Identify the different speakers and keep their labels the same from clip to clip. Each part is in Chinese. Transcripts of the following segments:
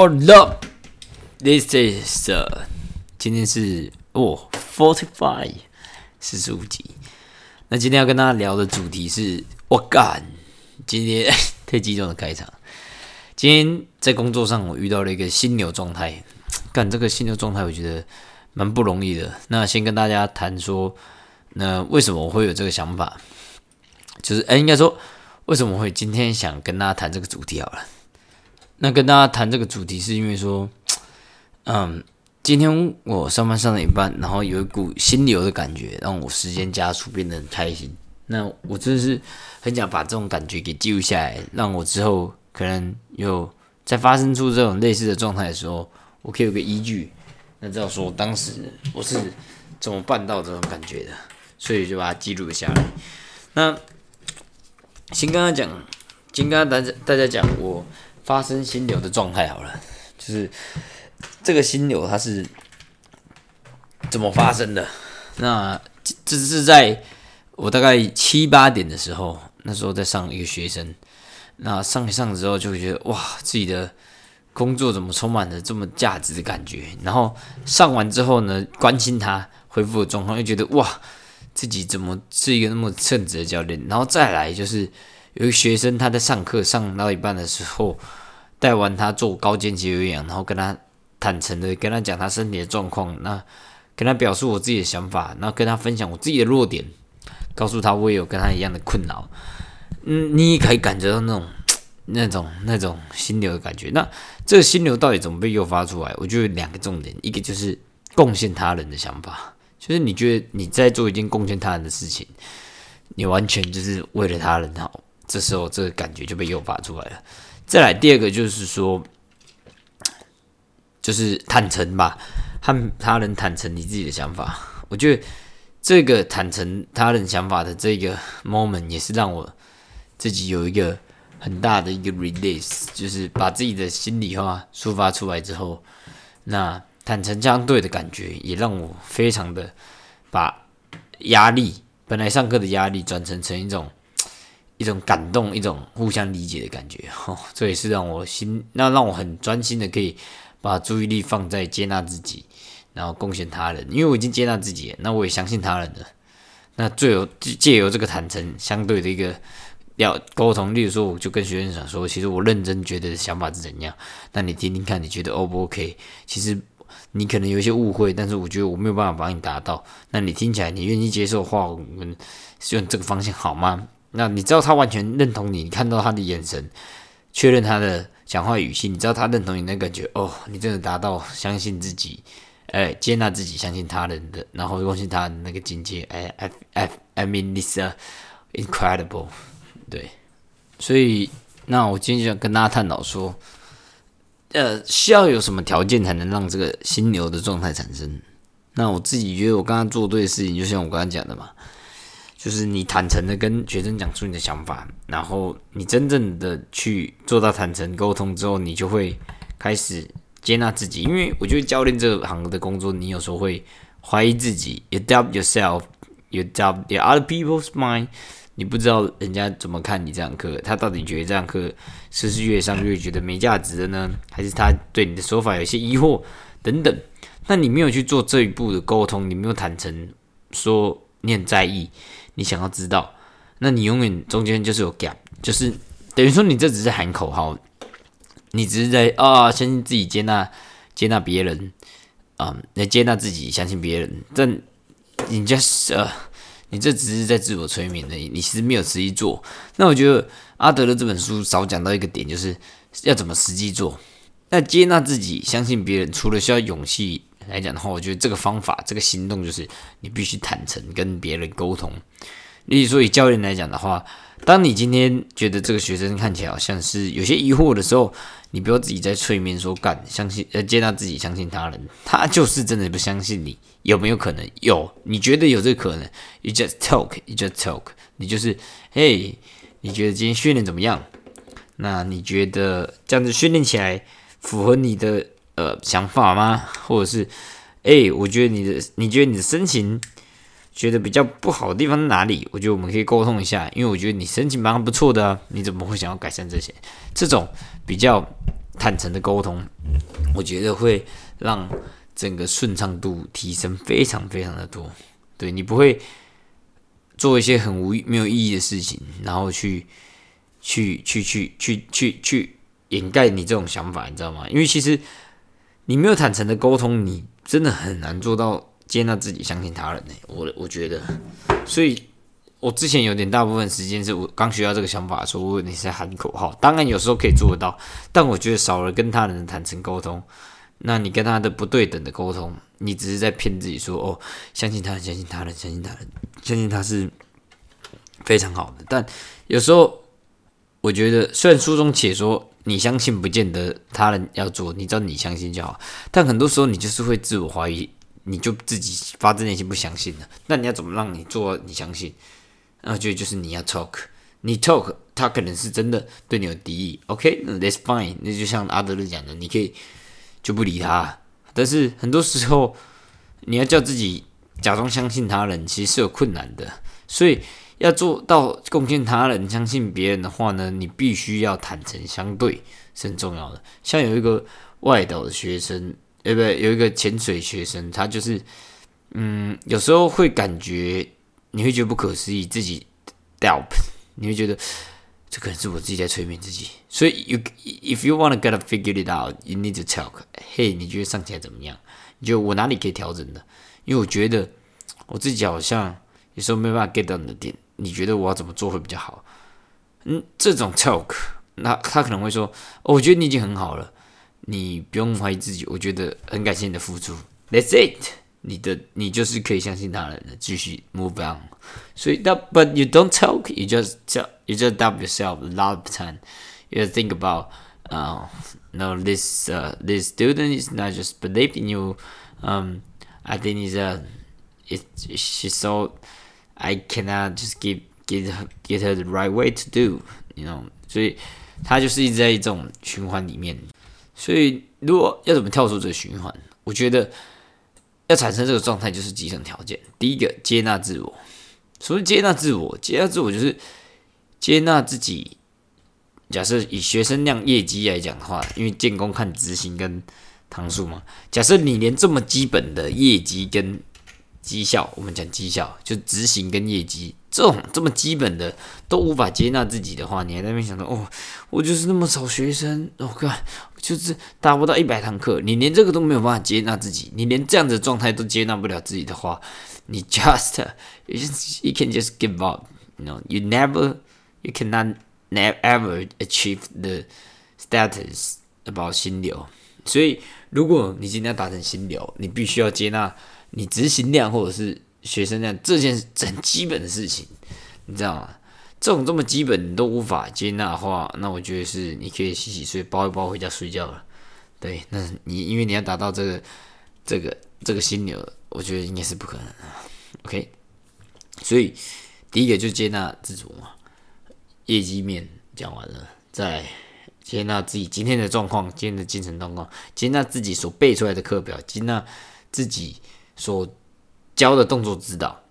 Speaker 1: Hello, this is 今天是哦 forty five 四十五集。那今天要跟大家聊的主题是，我干，今天太激动的开场。今天在工作上，我遇到了一个心流状态，干这个心流状态，我觉得蛮不容易的。那先跟大家谈说，那为什么我会有这个想法？就是哎，应该说，为什么会今天想跟大家谈这个主题好了？那跟大家谈这个主题，是因为说，嗯，今天我上班上了一半，然后有一股心流的感觉，让我时间加速，变得很开心。那我真的是很想把这种感觉给记录下来，让我之后可能有在发生出这种类似的状态的时候，我可以有个依据，那知道说当时我是怎么办到这种感觉的，所以就把它记录下来。那先跟他讲，先跟大家大家讲我。发生心流的状态好了，就是这个心流它是怎么发生的？那这是在我大概七八点的时候，那时候在上一个学生，那上一上之后就会觉得哇，自己的工作怎么充满了这么价值的感觉？然后上完之后呢，关心他恢复的状况，又觉得哇，自己怎么是一个那么称职的教练？然后再来就是有一个学生他在上课上到一半的时候。带完他做高间级有氧，然后跟他坦诚的跟他讲他身体的状况，那跟他表述我自己的想法，然后跟他分享我自己的弱点，告诉他我也有跟他一样的困扰。嗯，你也可以感觉到那种那种那种心流的感觉。那这个心流到底怎么被诱发出来？我觉得两个重点，一个就是贡献他人的想法，就是你觉得你在做一件贡献他人的事情，你完全就是为了他人好，这时候这个感觉就被诱发出来了。再来第二个就是说，就是坦诚吧，和他人坦诚你自己的想法。我觉得这个坦诚他人想法的这个 moment 也是让我自己有一个很大的一个 release，就是把自己的心里话抒发出来之后，那坦诚相对的感觉也让我非常的把压力本来上课的压力转成成一种。一种感动，一种互相理解的感觉，哦，这也是让我心，那让我很专心的可以把注意力放在接纳自己，然后贡献他人，因为我已经接纳自己，那我也相信他人了。那最有借由这个坦诚相对的一个要沟通，例如说，我就跟学生讲说，其实我认真觉得想法是怎样，那你听听看，你觉得 O 不 OK？其实你可能有一些误会，但是我觉得我没有办法帮你达到，那你听起来你愿意接受的话，我们用这个方向好吗？那你知道他完全认同你，你看到他的眼神，确认他的讲话语气，你知道他认同你那感觉哦，你真的达到相信自己，哎，接纳自己，相信他人的，然后相信他那个境界，哎，I I I mean this incredible，对，所以那我今天就想跟大家探讨说，呃，需要有什么条件才能让这个心流的状态产生？那我自己觉得我刚刚做对的事情，就像我刚刚讲的嘛。就是你坦诚的跟学生讲出你的想法，然后你真正的去做到坦诚沟通之后，你就会开始接纳自己。因为我觉得教练这行的工作，你有时候会怀疑自己，you doubt yourself，you doubt the other people's mind，你不知道人家怎么看你这堂课，他到底觉得这堂课是不是越上越觉得没价值的呢？还是他对你的说法有些疑惑等等？那你没有去做这一步的沟通，你没有坦诚说你很在意。你想要知道，那你永远中间就是有 gap，就是等于说你这只是喊口号，你只是在啊相信自己接纳接纳别人啊，来接纳自己相信别人，但你就是呃，你这只是在自我催眠而已，你其实没有实际做。那我觉得阿德勒这本书少讲到一个点，就是要怎么实际做。那接纳自己相信别人，除了需要勇气。来讲的话，我觉得这个方法、这个行动就是你必须坦诚跟别人沟通。例如说，以教练来讲的话，当你今天觉得这个学生看起来好像是有些疑惑的时候，你不要自己在催眠说干，相信呃接纳自己，相信他人，他就是真的不相信你，有没有可能？有，你觉得有这个可能？You just talk, you just talk，你就是嘿，你觉得今天训练怎么样？那你觉得这样子训练起来符合你的？呃，想法吗？或者是，哎，我觉得你的，你觉得你的申请觉得比较不好的地方在哪里？我觉得我们可以沟通一下，因为我觉得你申请蛮不错的，你怎么会想要改善这些？这种比较坦诚的沟通，我觉得会让整个顺畅度提升非常非常的多。对你不会做一些很无没有意义的事情，然后去去去去去去去掩盖你这种想法，你知道吗？因为其实你没有坦诚的沟通，你真的很难做到接纳自己、相信他人呢。我我觉得，所以。我之前有点大部分时间是我刚学到这个想法的时候，我你是喊口号。当然有时候可以做得到，但我觉得少了跟他人坦诚沟通，那你跟他的不对等的沟通，你只是在骗自己说哦，相信他人，相信他人，相信他人，相信他是非常好的。但有时候我觉得，虽然书中写说你相信不见得他人要做，你知道你相信就好，但很多时候你就是会自我怀疑，你就自己发自内心不相信了。那你要怎么让你做你相信？那就就是你要 talk，你 talk，他可能是真的对你有敌意，OK，that's fine。那就像阿德勒讲的，你可以就不理他。但是很多时候，你要叫自己假装相信他人，其实是有困难的。所以要做到贡献他人、相信别人的话呢，你必须要坦诚相对，是很重要的。像有一个外岛的学生，呃，不对，有一个潜水学生，他就是，嗯，有时候会感觉。你会觉得不可思议，自己 doubt，你会觉得这可能是我自己在催眠自己。所以，you if you want to get figure it out，you need to talk。嘿，你觉得上起来怎么样？你觉得我哪里可以调整的？因为我觉得我自己好像有时候没办法 get 到你的点。你觉得我要怎么做会比较好？嗯，这种 talk，那他可能会说：“我觉得你已经很好了，你不用怀疑自己。我觉得很感谢你的付出。That's it。”你的你就是可以相信他人的，继续 move on。所以，that but you don't talk, you just tell, you just doubt yourself a lot of time. You think about, uh, no, this uh, this student is not just believing you. Um, I think is a, it she saw, I cannot just give give give her the right way to do. You know，所以他就是一直在这种循环里面。所以，如果要怎么跳出这个循环，我觉得。要产生这个状态，就是几层条件。第一个，接纳自我。所谓接纳自我，接纳自我就是接纳自己。假设以学生量业绩来讲的话，因为建工看执行跟堂数嘛。假设你连这么基本的业绩跟绩效，我们讲绩效，就执行跟业绩。这种这么基本的都无法接纳自己的话，你还在那边想着哦，我就是那么少学生，我靠，就是达不到一百堂课，你连这个都没有办法接纳自己，你连这样的状态都接纳不了自己的话，你 just you you can just give up，you know you never you cannot never ever achieve the status about 心流。所以，如果你今天要达成心流，你必须要接纳你执行量或者是。学生这样这件很基本的事情，你知道吗？这种这么基本你都无法接纳的话，那我觉得是你可以洗洗睡，包一包回家睡觉了。对，那你因为你要达到这个这个这个心流，我觉得应该是不可能的。OK，所以第一个就接纳自主嘛，业绩面讲完了，再接纳自己今天的状况，今天的精神状况，接纳自己所背出来的课表，接纳自己所。教的动作指导，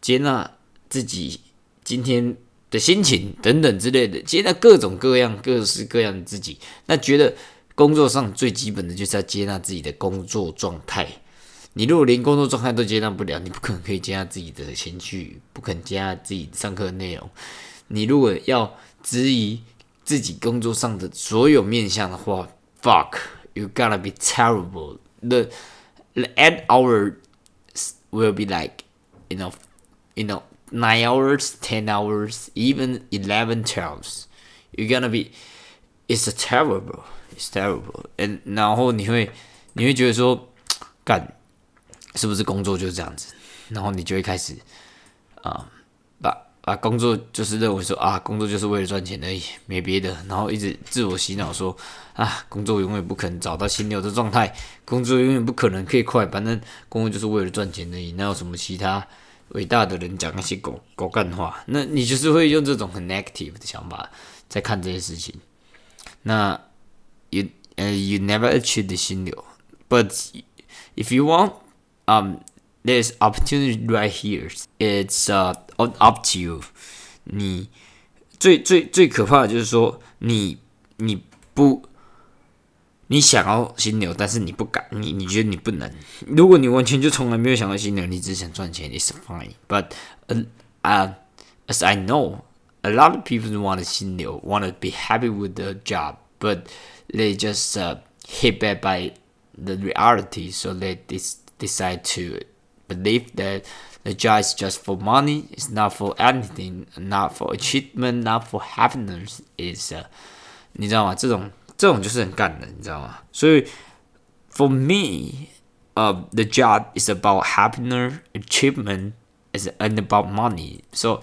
Speaker 1: 接纳自己今天的心情等等之类的，接纳各种各样、各式各样的自己。那觉得工作上最基本的就是要接纳自己的工作状态。你如果连工作状态都接纳不了，你不可能可以接纳自己的情绪，不可能接纳自己上课内容。你如果要质疑自己工作上的所有面向的话，fuck，you gotta be terrible。那 at our will be like, you know, you know, nine hours, ten hours, even eleven, twelve. You're gonna be, it's a terrible, it's terrible. And 然后你会你会觉得说，干，是不是工作就是这样子？然后你就会开始啊，把 把工作就是认为说啊，工作就是为了赚钱而已，没别的。然后一直自我洗脑说啊，工作永远不可能找到心流的状态，工作永远不可能可以快，反正工作就是为了赚钱而已。哪有什么其他伟大的人讲那些狗狗干话？那你就是会用这种很 negative 的想法在看这些事情。那 you 呃 you never achieve the 心流，but if you want um there's opportunity right here. It's uh up to you。你最最最可怕的就是说，你你不 你想要心流，但是你不敢，你你觉得你不能。如果你完全就从来没有想到心流，你只想赚钱，it's fine. But uh, uh, as I know, a lot of people want to 心流，want to be happy with their job, but they just uh, hit back by the reality, so they dis- decide to believe that the job is just for money, it's not for anything, not for achievement, not for happiness. Is uh, 你知道吗？这种这种就是很干的，你知道吗？所以，for me, uh, the job is about happiness, achievement, is and about money. So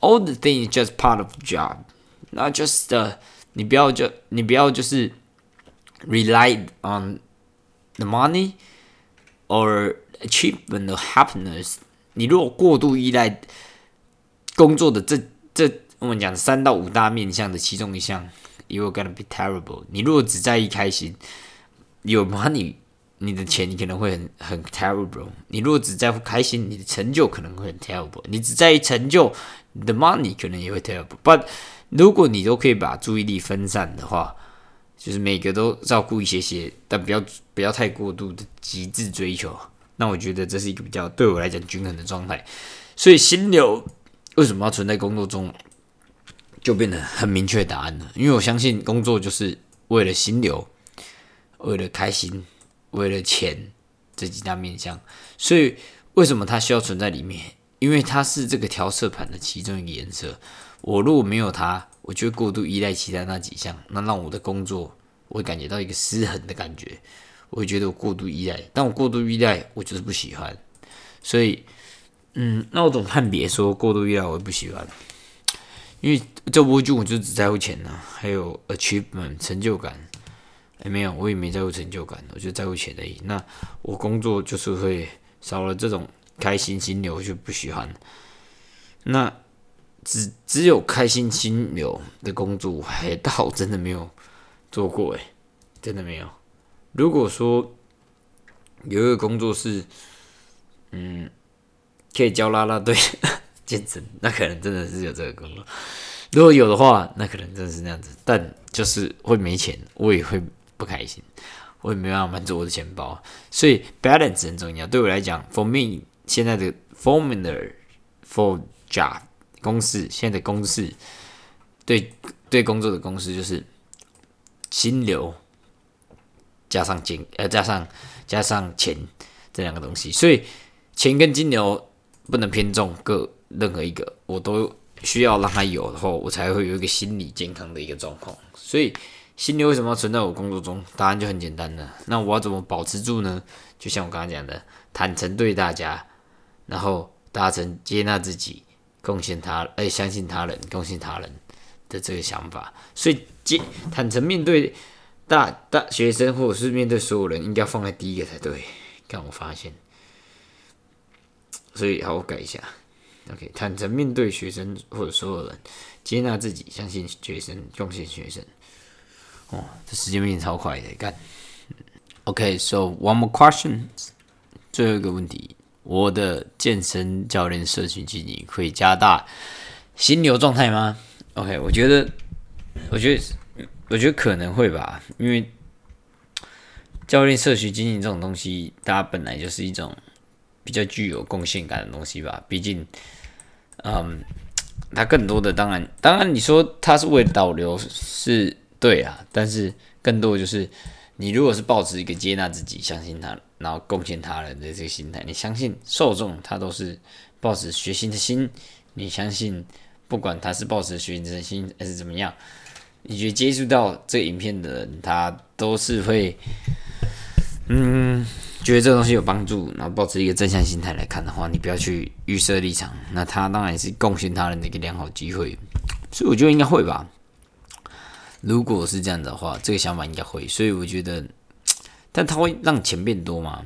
Speaker 1: all the things just part of the job, not just uh, 你不要就你不要就是 rely on the money or achievement of happiness。你如果过度依赖工作的这这我们讲三到五大面向的其中一项，you're gonna be terrible。你如果只在意开心，有 money，你的钱你可能会很很 terrible。你如果只在乎开心，你的成就可能会很 terrible。你只在意成就，你的 money 可能也会 terrible。But 如果你都可以把注意力分散的话，就是每个都照顾一些些，但不要不要太过度的极致追求。那我觉得这是一个比较对我来讲均衡的状态。所以心流为什么要存在工作中？就变得很明确答案了，因为我相信工作就是为了心流，为了开心，为了钱这几大面向。所以为什么它需要存在里面？因为它是这个调色盘的其中一个颜色。我如果没有它，我就会过度依赖其他那几项，那让我的工作我会感觉到一个失衡的感觉。我会觉得我过度依赖，但我过度依赖，我就是不喜欢。所以，嗯，那我怎么判别说过度依赖我不喜欢？因为这部剧我就只在乎钱呐，还有 achievement 成就感。哎，没有，我也没在乎成就感，我就在乎钱而已。那我工作就是会少了这种开心心流，就不喜欢。那只只有开心心流的工作，还倒真的没有做过哎，真的没有。如果说有一个工作是，嗯，可以教啦啦队。健身，那可能真的是有这个工作。如果有的话，那可能真的是那样子。但就是会没钱，我也会不开心，我也没办法满足我的钱包。所以 balance 很重要。对我来讲，for me 现在的 formula for job 公式，现在的公式对对工作的公式就是心流加上金呃加上加上钱这两个东西。所以钱跟金牛不能偏重各。任何一个我都需要让他有的话，我才会有一个心理健康的一个状况。所以心流为什么存在我工作中？答案就很简单了。那我要怎么保持住呢？就像我刚刚讲的，坦诚对大家，然后达成接纳自己、贡献他，哎，相信他人、贡献他人的这个想法。所以，接坦诚面对大大学生，或者是面对所有人，应该放在第一个才对。看我发现，所以好，我改一下。OK，坦诚面对学生或者所有人，接纳自己，相信学生，贡献学生。哦，这时间变超快的，干。OK，so one more question，最后一个问题，我的健身教练社群经营会加大心流状态吗？OK，我觉得，我觉得，我觉得可能会吧，因为教练社区经营这种东西，它本来就是一种比较具有贡献感的东西吧，毕竟。嗯，他更多的当然，当然你说他是为了导流是对啊，但是更多就是你如果是抱持一个接纳自己、相信他，然后贡献他人的这个心态，你相信受众他都是抱持学习的心，你相信不管他是抱持学习的心还是怎么样，你觉接触到这个影片的人，他都是会，嗯。觉得这个东西有帮助，然后保持一个正向心态来看的话，你不要去预设立场。那他当然是贡献他人的一个良好机会，所以我觉得应该会吧。如果是这样的话，这个想法应该会。所以我觉得，但他会让钱变多吗？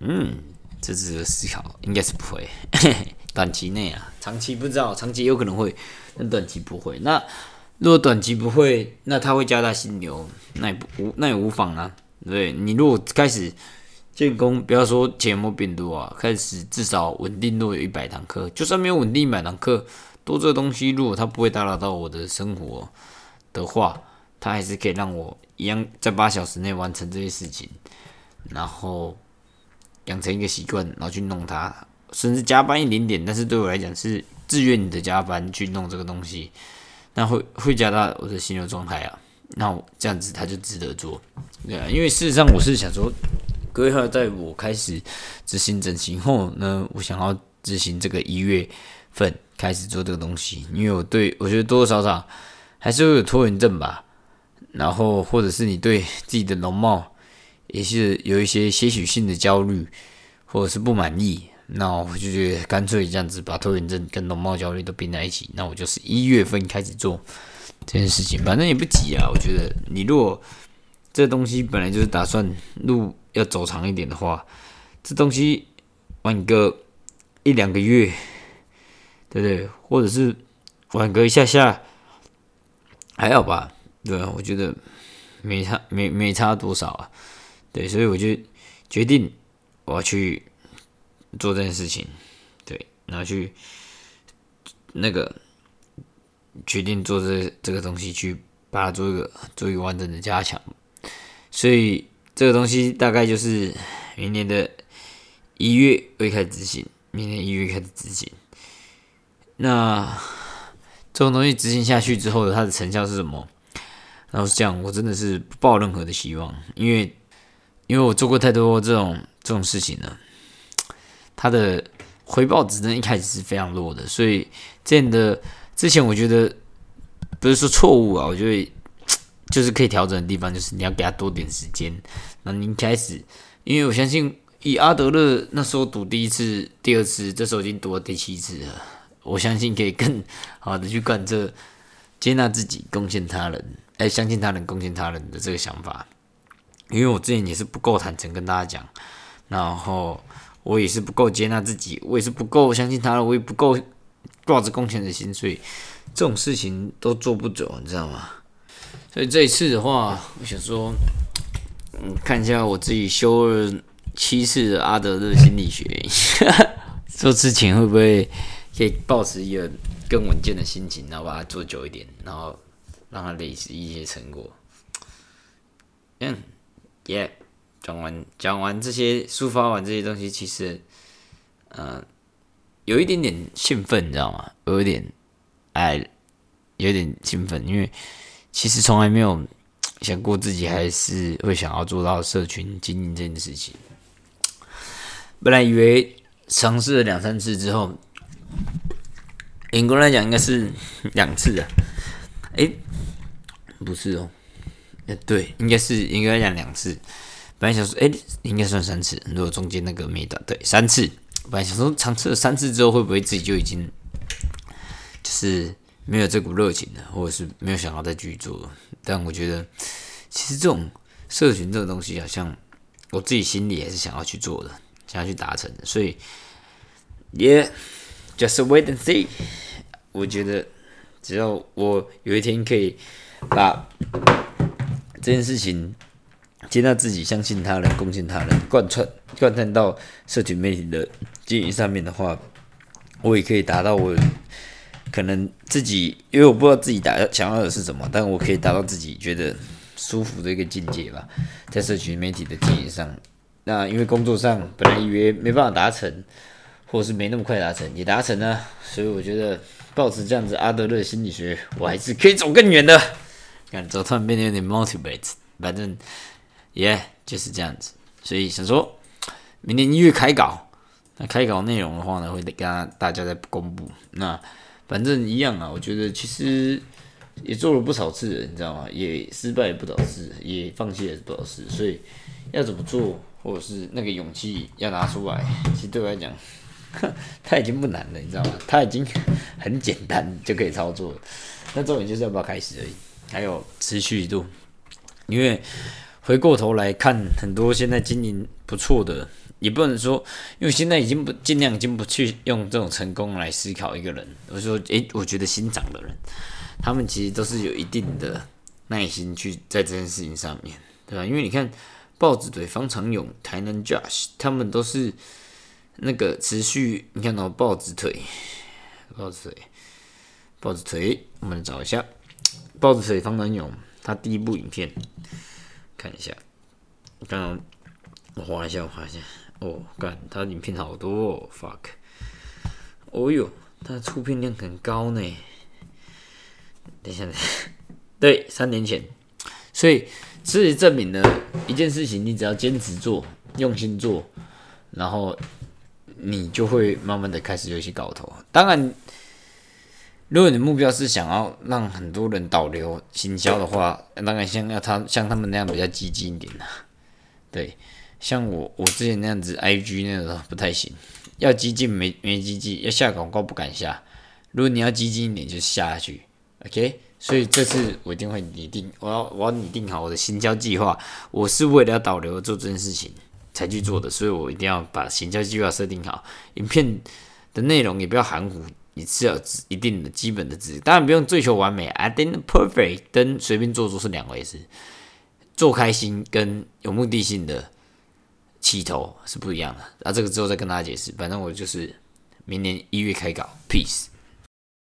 Speaker 1: 嗯，这值得思考。应该是不会，短期内啊，长期不知道，长期有可能会，但短期不会。那如果短期不会，那他会加大心流，那也无那也无妨啊。对你如果开始。建工不要说钱有没有变多啊，开始至少稳定都有一百堂课，就算没有稳定一百堂课，多这个东西，如果它不会打扰到我的生活的话，它还是可以让我一样在八小时内完成这些事情，然后养成一个习惯，然后去弄它，甚至加班一点点，但是对我来讲是自愿的加班去弄这个东西，那会会加大我的心流状态啊。那这样子他就值得做，对啊，因为事实上我是想说，规划在我开始执行整形后呢，我想要执行这个一月份开始做这个东西，因为我对我觉得多多少少还是会有拖延症吧，然后或者是你对自己的容貌也是有一些些许性的焦虑，或者是不满意，那我就觉得干脆这样子把拖延症跟容貌焦虑都并在一起，那我就是一月份开始做。这件事情反正也不急啊，我觉得你如果这东西本来就是打算路要走长一点的话，这东西晚个一两个月，对不对？或者是晚个一下下，还好吧？对，我觉得没差，没没差多少啊。对，所以我就决定我要去做这件事情，对，然后去那个。决定做这这个东西，去把它做一个做一个完整的加强，所以这个东西大概就是明年的一月会开始执行，明年一月开始执行。那这种东西执行下去之后，它的成效是什么？然后是这样，我真的是不抱任何的希望，因为因为我做过太多这种这种事情了，它的回报值呢一开始是非常弱的，所以这样的。之前我觉得不是说错误啊，我觉得就是可以调整的地方，就是你要给他多点时间。那你开始，因为我相信以阿德勒那时候赌第一次、第二次，这时候已经赌了第七次了。我相信可以更好的去贯彻接纳自己、贡献他人，哎，相信他人、贡献他人的这个想法。因为我之前也是不够坦诚跟大家讲，然后我也是不够接纳自己，我也是不够相信他了，我也不够。挂着工钱的薪水，这种事情都做不走，你知道吗？所以这一次的话，我想说，嗯，看一下我自己修了七次的阿德勒心理学，做之前会不会可以保持一个更稳健的心情，然后把它做久一点，然后让它累积一些成果。嗯，耶，讲完讲完这些，抒发完这些东西，其实，嗯。有一点点兴奋，你知道吗？有一点，哎，有点兴奋，因为其实从来没有想过自己还是会想要做到社群经营这件事情。本来以为尝试了两三次之后，严格来讲应该是两次啊。哎，不是哦，哎，对，应该是应该讲两次。本来想说，哎，应该算三次，如果中间那个没打对，三次。本来想说尝试了三次之后，会不会自己就已经就是没有这股热情了，或者是没有想要再继续做？但我觉得，其实这种社群这种东西，好像我自己心里还是想要去做的，想要去达成的。所以，Yeah，just wait and see。我觉得，只要我有一天可以把这件事情。接纳自己，相信他人，贡献他人，贯穿贯穿到社群媒体的经营上面的话，我也可以达到我可能自己，因为我不知道自己达想要的是什么，但我可以达到自己觉得舒服的一个境界吧。在社群媒体的经营上，那因为工作上本来以为没办法达成，或是没那么快达成，也达成了，所以我觉得保持这样子阿德勒心理学，我还是可以走更远的。看，走突然变得有点 motivate，反正。耶，就是这样子，所以想说，明年一月开稿，那开稿内容的话呢，会跟大家再公布。那反正一样啊，我觉得其实也做了不少次，你知道吗？也失败不少次，也放弃了不少次，所以要怎么做，或者是那个勇气要拿出来，其实对我来讲，他已经不难了，你知道吗？他已经很简单就可以操作，那重点就是要不要开始而已，还有持续度，因为。回过头来看，很多现在经营不错的，也不能说，因为现在已经不尽量已经不去用这种成功来思考一个人。我说，诶，我觉得新涨的人，他们其实都是有一定的耐心去在这件事情上面，对吧？因为你看，豹子腿、方长勇、台南 Josh，他们都是那个持续，你看到豹子腿、豹子腿、豹子腿，我们找一下豹子腿、方长勇。他第一部影片，看一下，刚刚我划一下，我划一下，哦，干，他影片好多哦，fuck，哦哟，他出片量很高呢。等一下，对，三年前，所以事实证明呢，一件事情你只要坚持做，用心做，然后你就会慢慢的开始有一些搞头。当然，如果你的目标是想要让很多人导流行销的话，当然像要他像他们那样比较激进一点呐。对，像我我之前那样子，IG 那种不太行，要激进没没激进，要下广告不敢下。如果你要激进一点，就下去。OK，所以这次我一定会拟定，我要我要拟定好我的行销计划。我是为了要导流做这件事情才去做的，所以我一定要把行销计划设定好。影片的内容也不要含糊，你是要一定的基本的值，当然不用追求完美，I didn't perfect，跟随便做做是两回事。做开心跟有目的性的起头是不一样的。那这个之后再跟大家解释。反正我就是明年一月开稿，peace。